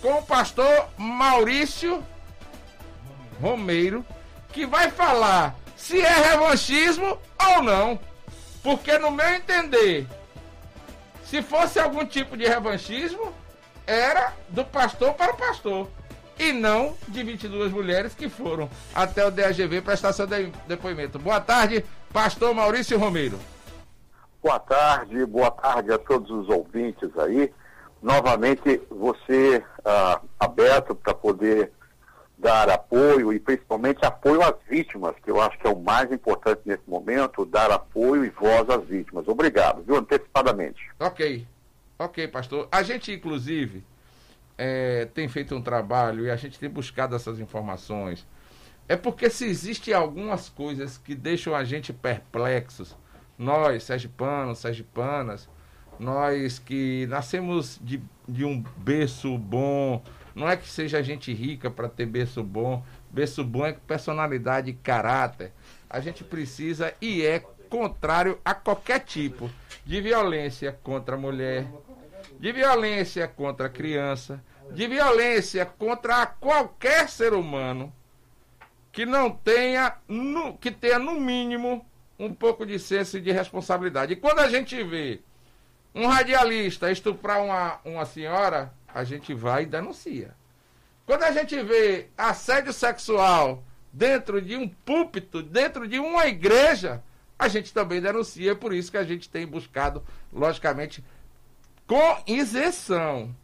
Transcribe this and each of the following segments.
com o pastor Maurício Romeiro, que vai falar se é revanchismo ou não. Porque, no meu entender, se fosse algum tipo de revanchismo, era do pastor para o pastor. E não de 22 mulheres que foram até o DAGV prestar seu de depoimento. Boa tarde, pastor Maurício Romeiro. Boa tarde, boa tarde a todos os ouvintes aí. Novamente, você ah, aberto para poder dar apoio e principalmente apoio às vítimas, que eu acho que é o mais importante nesse momento, dar apoio e voz às vítimas. Obrigado, viu, antecipadamente. Ok, ok, pastor. A gente, inclusive, é, tem feito um trabalho e a gente tem buscado essas informações. É porque se existem algumas coisas que deixam a gente perplexos, nós, sergipanos, sergipanas, nós que nascemos de, de um berço bom, não é que seja gente rica para ter berço bom. Berço bom é personalidade e caráter. A gente precisa e é contrário a qualquer tipo de violência contra a mulher, de violência contra a criança, de violência contra qualquer ser humano que não tenha, no, que tenha no mínimo um pouco de senso de responsabilidade. E quando a gente vê um radialista estuprar uma, uma senhora, a gente vai e denuncia. Quando a gente vê assédio sexual dentro de um púlpito, dentro de uma igreja, a gente também denuncia, por isso que a gente tem buscado, logicamente, com isenção,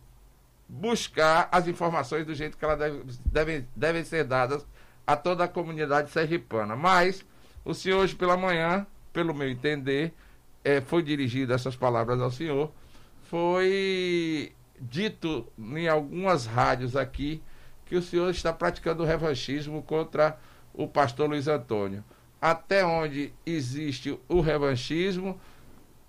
buscar as informações do jeito que elas deve, devem, devem ser dadas a toda a comunidade sergipana. Mas o senhor hoje pela manhã, pelo meu entender, é, foi dirigido essas palavras ao senhor, foi dito em algumas rádios aqui que o senhor está praticando revanchismo contra o pastor Luiz Antônio. Até onde existe o revanchismo,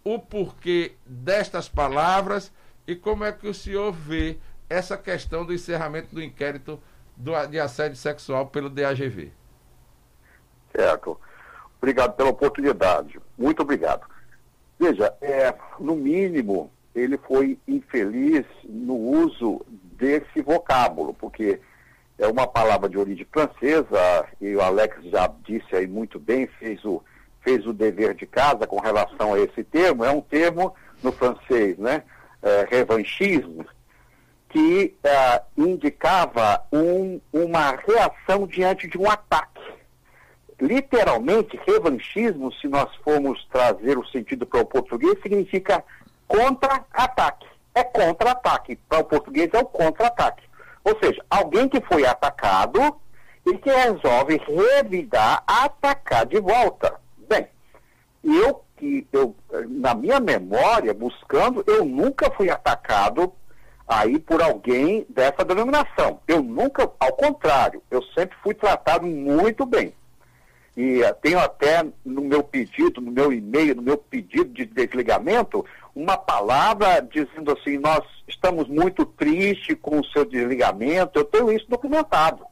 o porquê destas palavras e como é que o senhor vê essa questão do encerramento do inquérito do, de assédio sexual pelo DAGV. Certo. Obrigado pela oportunidade. Muito obrigado. Veja, é, no mínimo, ele foi infeliz no uso desse vocábulo, porque é uma palavra de origem francesa, e o Alex já disse aí muito bem, fez o, fez o dever de casa com relação a esse termo, é um termo no francês, né? É, revanchismo, que é, indicava um, uma reação diante de um ataque. Literalmente, revanchismo, se nós formos trazer o sentido para o português, significa contra-ataque. É contra-ataque. Para o português é o contra-ataque. Ou seja, alguém que foi atacado e que resolve revidar, atacar de volta. Bem, eu que eu na minha memória buscando, eu nunca fui atacado aí por alguém dessa denominação. Eu nunca, ao contrário, eu sempre fui tratado muito bem. E tenho até no meu pedido, no meu e-mail, no meu pedido de desligamento, uma palavra dizendo assim: nós estamos muito tristes com o seu desligamento. Eu tenho isso documentado.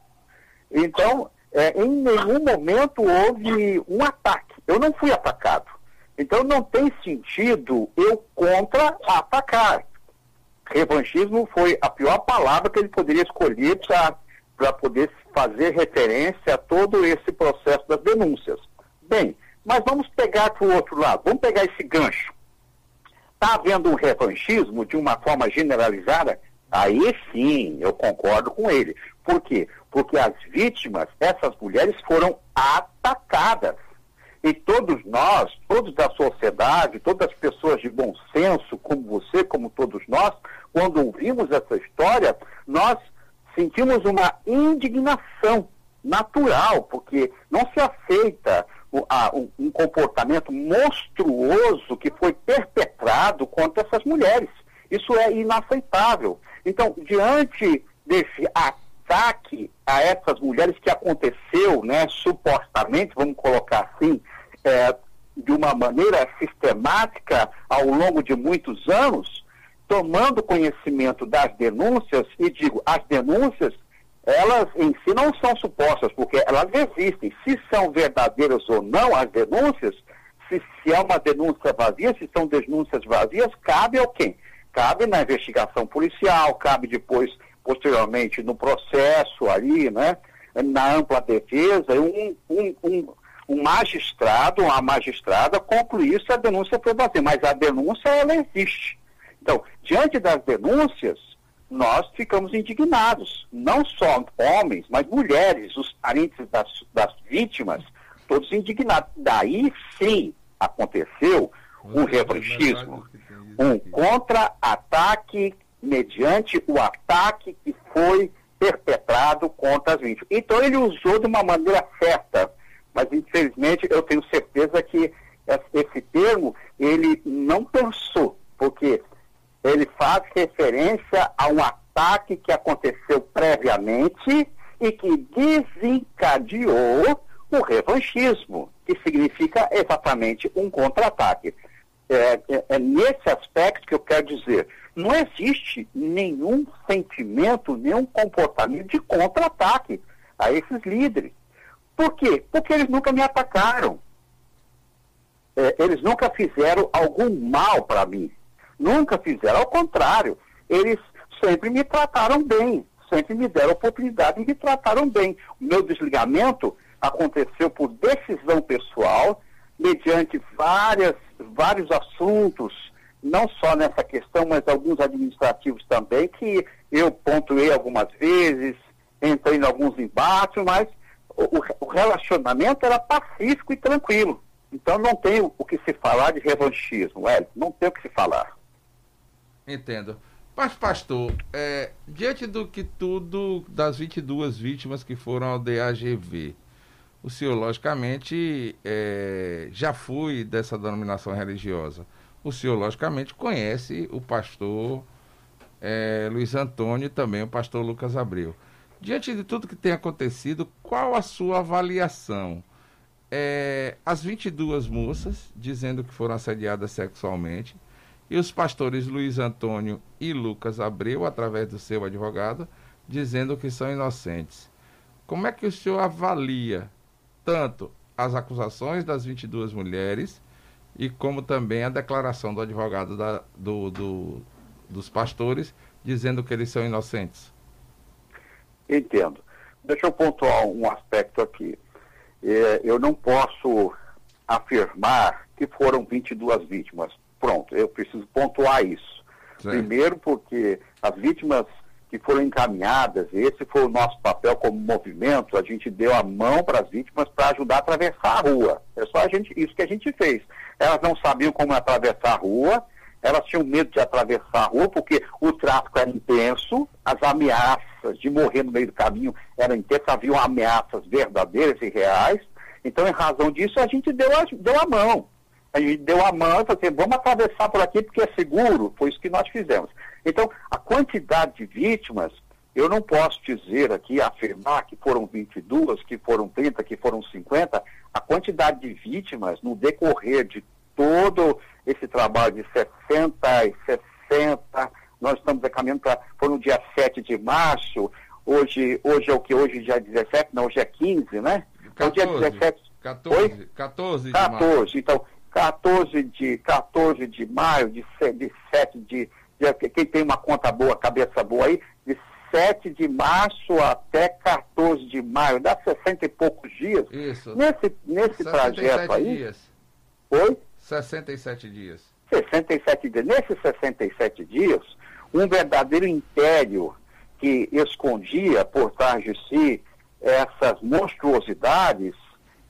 Então, é, em nenhum momento houve um ataque. Eu não fui atacado. Então, não tem sentido eu contra-atacar. Revanchismo foi a pior palavra que ele poderia escolher para poder fazer referência a todo esse processo das denúncias. Bem, mas vamos pegar para o outro lado, vamos pegar esse gancho. Está havendo um revanchismo de uma forma generalizada? Aí sim, eu concordo com ele. Por quê? Porque as vítimas, essas mulheres, foram atacadas. E todos nós, todos da sociedade, todas as pessoas de bom senso, como você, como todos nós, quando ouvimos essa história, nós sentimos uma indignação natural, porque não se aceita um, comportamento monstruoso que foi perpetrado contra essas mulheres. Isso é inaceitável. Então, diante desse ataque a essas mulheres que aconteceu, né, supostamente, vamos colocar assim, é, de uma maneira sistemática ao longo de muitos anos, tomando conhecimento das denúncias, e digo, as denúncias elas em si não são supostas, porque elas existem. Se são verdadeiras ou não as denúncias, se, se é uma denúncia vazia, se são denúncias vazias, cabe ao quem? cabe na investigação policial, cabe depois, posteriormente, no processo ali, né? Na ampla defesa, um, um, um, um magistrado, uma magistrada concluir se a denúncia foi vazia, mas a denúncia, ela existe. Então, diante das denúncias, nós ficamos indignados. Não só homens, mas mulheres, os parentes das, das vítimas, todos indignados. Daí sim aconteceu um revanchismo, um contra-ataque mediante o ataque que foi perpetrado contra as vítimas. Então ele usou de uma maneira certa, mas infelizmente eu tenho certeza que esse termo ele não pensou, porque ele faz referência a um ataque que aconteceu previamente e que desencadeou o revanchismo, que significa exatamente um contra-ataque. É, é, é, nesse aspecto que eu quero dizer, não existe nenhum sentimento, nenhum comportamento de contra-ataque a esses líderes. Por quê? Porque eles nunca me atacaram. É, eles nunca fizeram algum mal para mim. Nunca fizeram. Ao contrário, eles sempre me trataram bem, sempre me deram oportunidade e me trataram bem. O meu desligamento aconteceu por decisão pessoal, mediante várias, vários assuntos, não só nessa questão, mas alguns administrativos também, que eu pontuei algumas vezes, entrei em alguns embates, mas o, o relacionamento era pacífico e tranquilo. Então não tem o que se falar de revanchismo, Hélio, não tem o que se falar. Entendo. Mas, pastor, é, diante do que tudo, das 22 vítimas que foram ao DAGV, o senhor, logicamente, é, já foi dessa denominação religiosa. O senhor, logicamente, conhece o pastor é, Luiz Antônio e também o pastor Lucas Abreu. Diante de tudo que tem acontecido, qual a sua avaliação? É, as 22 moças dizendo que foram assediadas sexualmente, e os pastores Luiz Antônio e Lucas Abreu, através do seu advogado, dizendo que são inocentes. Como é que o senhor avalia tanto as acusações das 22 mulheres e como também a declaração do advogado da, do, do, dos pastores dizendo que eles são inocentes? Entendo. Deixa eu pontuar um aspecto aqui. É, eu não posso afirmar que foram 22 vítimas Pronto, eu preciso pontuar isso. Sim. Primeiro, porque as vítimas que foram encaminhadas, esse foi o nosso papel como movimento, a gente deu a mão para as vítimas para ajudar a atravessar a rua. É só a gente, isso que a gente fez. Elas não sabiam como atravessar a rua, elas tinham medo de atravessar a rua porque o tráfico era intenso, as ameaças de morrer no meio do caminho eram intensas, haviam ameaças verdadeiras e reais. Então, em razão disso, a gente deu a, deu a mão a gente deu a mão e falou assim, vamos atravessar por aqui porque é seguro, foi isso que nós fizemos. Então, a quantidade de vítimas, eu não posso dizer aqui, afirmar que foram 22, que foram 30, que foram 50, a quantidade de vítimas no decorrer de todo esse trabalho de 60 e 60, nós estamos caminhando para, foi no dia 7 de março, hoje, hoje é o que? Hoje já é 17, não, hoje é 15, né? 14, então, dia 17. 14, 14 de 14, março. então 14 de, 14 de maio, de, de 7 de, de. Quem tem uma conta boa, cabeça boa aí, de 7 de março até 14 de maio, dá 60 e poucos dias. Isso. Nesse, nesse trajeto aí. Dias. Oi? 67 dias. 67 dias. Nesses 67 dias, um verdadeiro império que escondia por trás de si essas monstruosidades,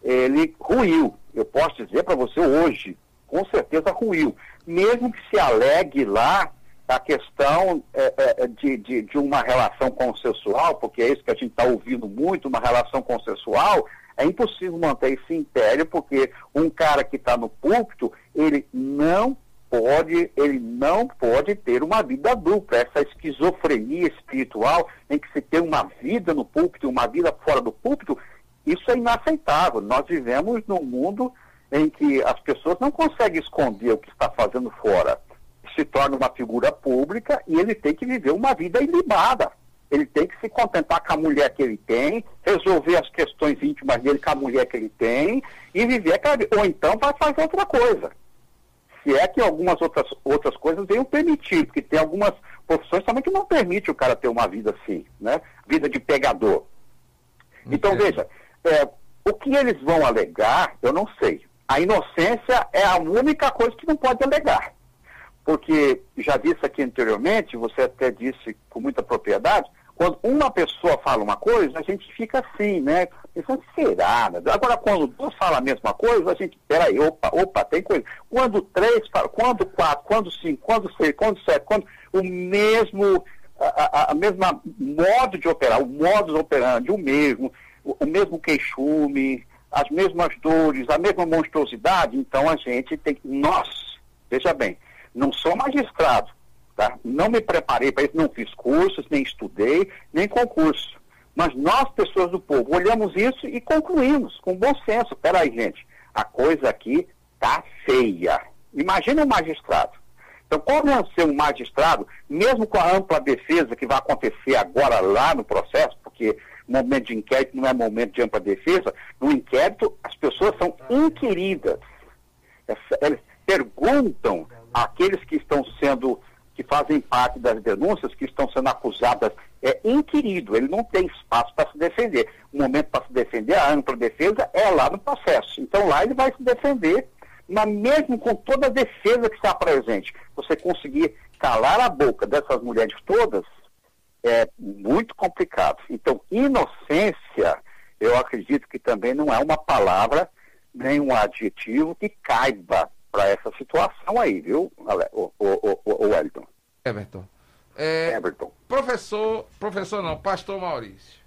ele ruiu eu posso dizer para você hoje, com certeza ruiu. Mesmo que se alegue lá a questão é, é, de, de, de, uma relação consensual, porque é isso que a gente está ouvindo muito, uma relação consensual, é impossível manter esse império, porque um cara que está no púlpito, ele não pode, ele não pode ter uma vida dupla. Essa esquizofrenia espiritual em que se tem uma vida no púlpito, uma vida fora do púlpito, isso é inaceitável. Nós vivemos num mundo em que as pessoas não conseguem esconder o que está fazendo fora. Se torna uma figura pública e ele tem que viver uma vida ilibada. Ele tem que se contentar com a mulher que ele tem, resolver as questões íntimas dele com a mulher que ele tem e viver aquela vida. Ou então vai fazer outra coisa. Se é que algumas outras, outras coisas venham permitir, porque tem algumas profissões também que não permite o cara ter uma vida assim, né? Vida de pegador. Então, veja, é, o que eles vão alegar, eu não sei. A inocência é a única coisa que não pode alegar. Porque, já disse aqui anteriormente, você até disse com muita propriedade, quando uma pessoa fala uma coisa, a gente fica assim, né? Pensando, será? Agora, quando duas falam a mesma coisa, a gente, peraí, opa, opa, tem coisa. Quando três falam, quando quatro, quando cinco, quando seis, quando sete, quando o mesmo, a, a, a mesma modo de operar, o modus operandi, o mesmo, o, mesmo queixume, as mesmas dores, a mesma monstruosidade, então a gente tem que, nós, veja bem, não sou magistrado, Tá? Não me preparei para isso, não fiz cursos, nem estudei, nem concurso. Mas nós, pessoas do povo, olhamos isso e concluímos com bom senso. Peraí, gente, a coisa aqui tá feia. Imagina um magistrado. Então, como ser um magistrado, mesmo com a ampla defesa que vai acontecer agora lá no processo, porque momento de inquérito não é momento de ampla defesa, no inquérito as pessoas são inquiridas. Eles perguntam àqueles que estão sendo que fazem parte das denúncias que estão sendo acusadas é inquirido, ele não tem espaço para se defender. O momento para se defender, a ampla defesa, é lá no processo. Então lá ele vai se defender, mas mesmo com toda a defesa que está presente, você conseguir calar a boca dessas mulheres todas, é muito complicado. Então, inocência, eu acredito que também não é uma palavra, nem um adjetivo que caiba para essa situação aí, viu, o, o, o, o Wellington? Everton. É, Everton. Professor, professor não, pastor Maurício.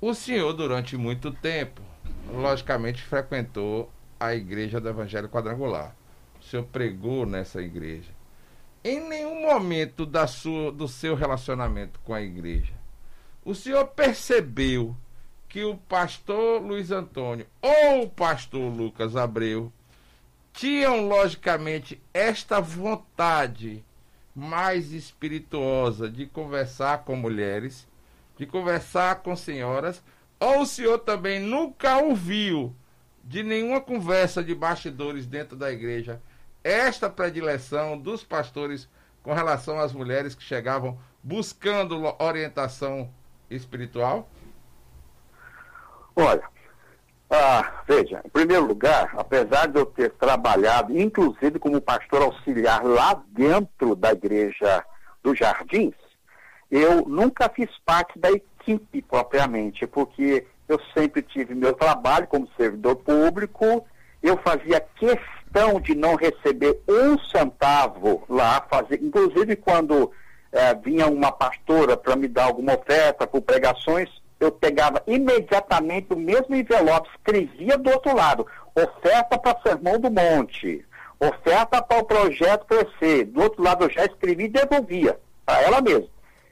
O senhor, durante muito tempo, logicamente frequentou a igreja do Evangelho Quadrangular. O senhor pregou nessa igreja. Em nenhum momento da sua, do seu relacionamento com a igreja, o senhor percebeu que o pastor Luiz Antônio ou o pastor Lucas Abreu tinham, logicamente, esta vontade mais espirituosa de conversar com mulheres, de conversar com senhoras, ou o senhor também nunca ouviu de nenhuma conversa de bastidores dentro da igreja esta predileção dos pastores com relação às mulheres que chegavam buscando orientação espiritual? Olha, ah, veja, em primeiro lugar, apesar de eu ter trabalhado, inclusive como pastor auxiliar lá dentro da igreja dos Jardins, eu nunca fiz parte da equipe propriamente, porque eu sempre tive meu trabalho como servidor público, eu fazia questão de não receber um centavo lá, fazer, inclusive quando eh, vinha uma pastora para me dar alguma oferta por pregações, eu pegava imediatamente o mesmo envelope, escrevia do outro lado, oferta para Sermão do Monte, oferta para o projeto crescer. Do outro lado eu já escrevi e devolvia para ela mesma.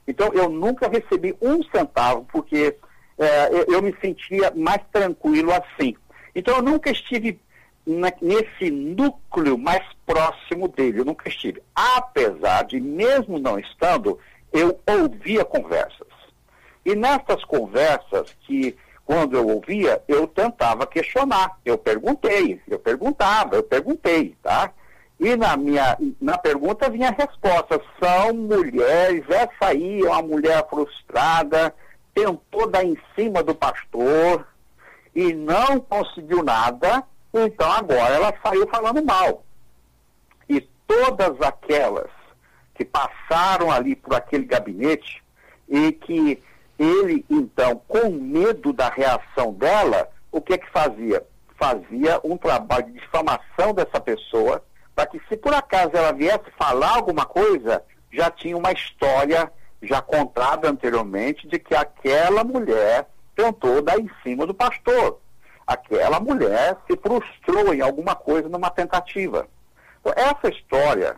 Então eu nunca recebi um centavo, porque é, eu, eu, me sentia mais tranquilo assim. Então eu nunca estive na, nesse núcleo mais próximo dele, eu nunca estive. Apesar de, mesmo não estando, eu ouvia conversas. E nessas conversas que, quando eu ouvia, eu tentava questionar. Eu perguntei, eu perguntava, eu perguntei, tá? E na minha na pergunta vinha a resposta: são mulheres, essa aí é uma mulher frustrada, tentou dar em cima do pastor e não conseguiu nada, então agora ela saiu falando mal. E todas aquelas que passaram ali por aquele gabinete e que ele, então, com medo da reação dela, o que é que fazia? Fazia um trabalho de difamação dessa pessoa, para que se por acaso ela viesse falar alguma coisa, já tinha uma história já contada anteriormente de que aquela mulher tentou dar em cima do pastor. Aquela mulher se frustrou em alguma coisa numa tentativa. Então, essa história,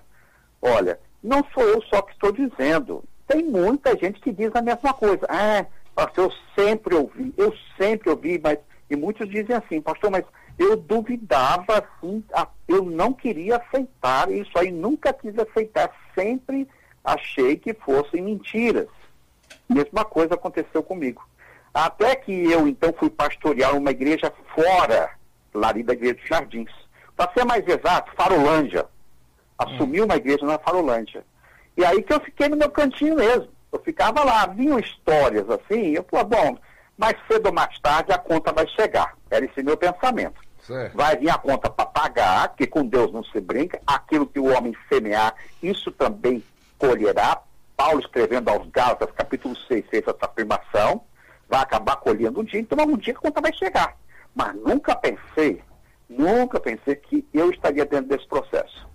olha, não sou eu só que estou dizendo tem muita gente que diz a mesma coisa. Ah, pastor, eu sempre ouvi, eu sempre ouvi, mas. E muitos dizem assim, pastor, mas eu duvidava, assim, eu não queria aceitar isso aí, nunca quis aceitar, sempre achei que fossem mentiras. Mesma coisa aconteceu comigo. Até que eu, então, fui pastorear uma igreja fora, lá ali da igreja dos Jardins. Para ser mais exato, Farolândia. Assumi uma igreja na Farolândia. E aí que eu fiquei no meu cantinho mesmo. Eu ficava lá, vinham histórias assim, eu falei, bom, mais cedo ou mais tarde a conta vai chegar. Era esse meu pensamento. Certo. Vai vir a conta para pagar, que com Deus não se brinca, aquilo que o homem semear, isso também colherá. Paulo escrevendo aos Gálatas, capítulo 6, fez essa afirmação, vai acabar colhendo um dia, então um dia a conta vai chegar. Mas nunca pensei, nunca pensei que eu estaria dentro desse processo.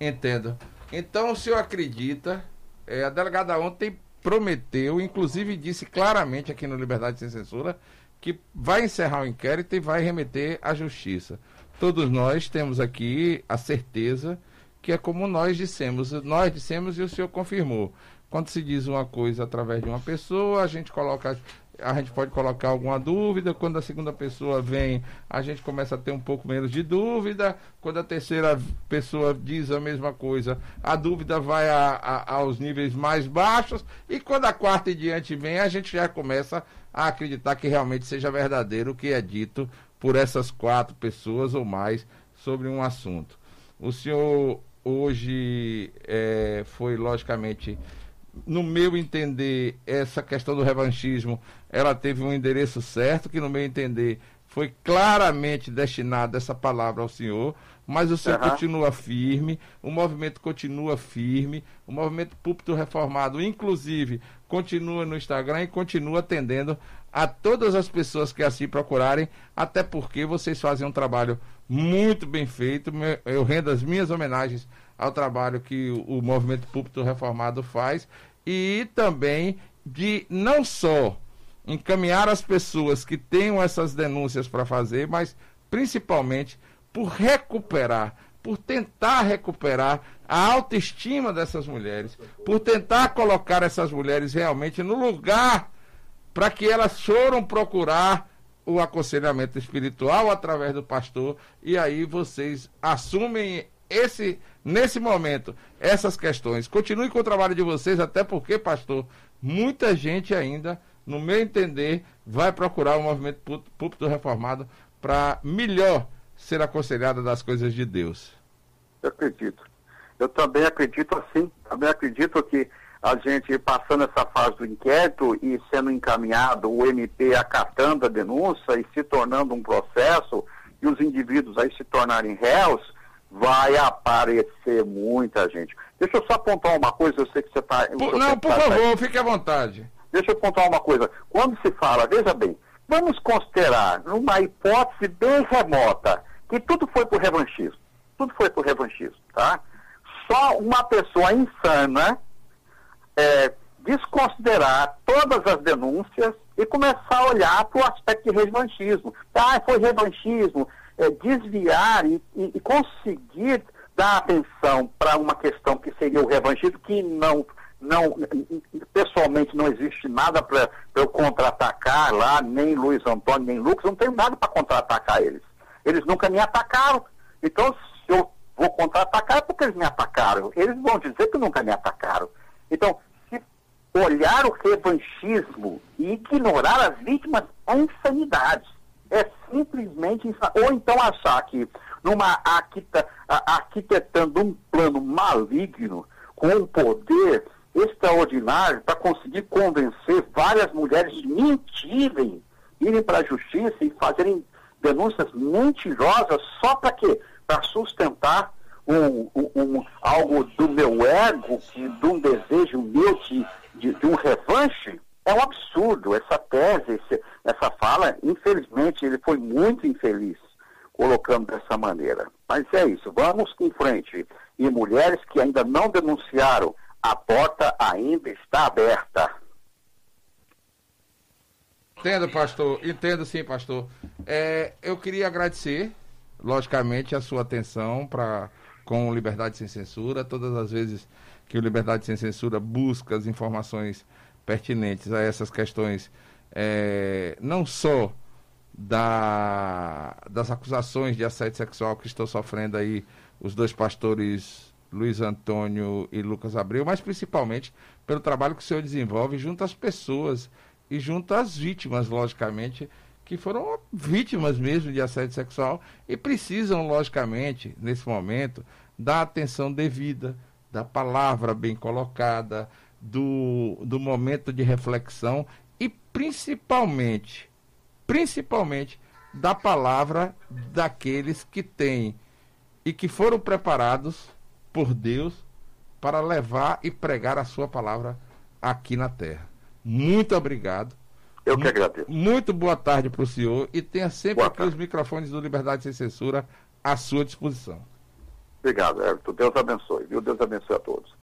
Entendo. Então o senhor acredita, é, a delegada ontem prometeu, inclusive disse claramente aqui no Liberdade Sem Censura, que vai encerrar o inquérito e vai remeter à justiça. Todos nós temos aqui a certeza que é como nós dissemos, nós dissemos e o senhor confirmou. Quando se diz uma coisa através de uma pessoa, a gente coloca a gente pode colocar alguma dúvida. Quando a segunda pessoa vem, a gente começa a ter um pouco menos de dúvida. Quando a terceira pessoa diz a mesma coisa, a dúvida vai a, a, aos níveis mais baixos. E quando a quarta e diante vem, a gente já começa a acreditar que realmente seja verdadeiro o que é dito por essas quatro pessoas ou mais sobre um assunto. O senhor hoje é, foi, logicamente, no meu entender, essa questão do revanchismo, ela teve um endereço certo, que no meu entender foi claramente destinada essa palavra ao senhor, mas o senhor uhum. continua firme, o movimento continua firme, o movimento púlpito reformado, inclusive, continua no Instagram e continua atendendo a todas as pessoas que assim procurarem, até porque vocês fazem um trabalho muito bem feito. Eu rendo as minhas homenagens ao trabalho que o, movimento púlpito reformado faz e também de não só encaminhar as pessoas que tenham essas denúncias para fazer, mas principalmente por recuperar, por tentar recuperar a autoestima dessas mulheres, por tentar colocar essas mulheres realmente no lugar para que elas foram procurar o aconselhamento espiritual através do pastor e aí vocês assumem esse nesse momento essas questões. Continue com o trabalho de vocês, até porque, pastor, muita gente ainda, no meu entender, vai procurar o movimento púlpito reformado para melhor ser aconselhada das coisas de Deus. Eu acredito. Eu também acredito assim. Também acredito que a gente passando essa fase do inquérito e sendo encaminhado, o MP acatando a denúncia e se tornando um processo, e os indivíduos aí se tornarem réus, vai aparecer muita gente. Deixa eu só apontar uma coisa, eu sei que você está. Não, por favor, fique à vontade. Deixa eu apontar uma coisa. Quando se fala, veja bem, vamos considerar, numa hipótese bem remota, que tudo foi por revanchismo. Tudo foi por revanchismo, tá? Só uma pessoa insana é, desconsiderar todas as denúncias e começar a olhar para o aspecto de revanchismo. Ah, foi revanchismo, é, desviar e, e, e, conseguir dar atenção para uma questão que seria o revanchismo, que não, não pessoalmente não existe nada para eu contra-atacar lá, nem Luiz Antônio, nem Lucas, não tenho nada para contra-atacar eles. Eles nunca me atacaram. Então, se eu vou contra-atacar é porque eles me atacaram. Eles vão dizer que nunca me atacaram. Então, se olhar o revanchismo e ignorar as vítimas é insanidade. É simplesmente insanidade. Ou então achar que numa arquita, arquitetando um plano maligno com um poder extraordinário para conseguir convencer várias mulheres de mentirem, irem para a justiça e fazerem denúncias mentirosas só para quê? Para sustentar um, um, algo do meu ego, de, de um desejo meu de, de, de, um revanche, é um absurdo. Essa tese, esse, essa fala, infelizmente, ele foi muito infeliz colocando dessa maneira. Mas é isso, vamos em frente. E mulheres que ainda não denunciaram, a porta ainda está aberta. Entendo, pastor. Entendo sim, pastor. É, eu queria agradecer, logicamente, a sua atenção para com Liberdade Sem Censura. Todas as vezes que o Liberdade Sem Censura busca as informações pertinentes a essas questões, é, não só da, das acusações de assédio sexual que estão sofrendo aí os dois pastores Luiz Antônio e Lucas Abreu, mas principalmente pelo trabalho que o senhor desenvolve junto às pessoas e junto às vítimas, logicamente, que foram vítimas mesmo de assédio sexual e precisam, logicamente, nesse momento, da atenção devida, da palavra bem colocada, do, do momento de reflexão e principalmente, principalmente da palavra daqueles que têm e que foram preparados por Deus para levar e pregar a sua palavra aqui na terra. Muito obrigado. Eu que agradeço. Muito boa tarde para o senhor e tenha sempre boa aqui tarde. os microfones do Liberdade Sem Censura à sua disposição. Obrigado, Everton. Deus abençoe, viu? Deus abençoe a todos.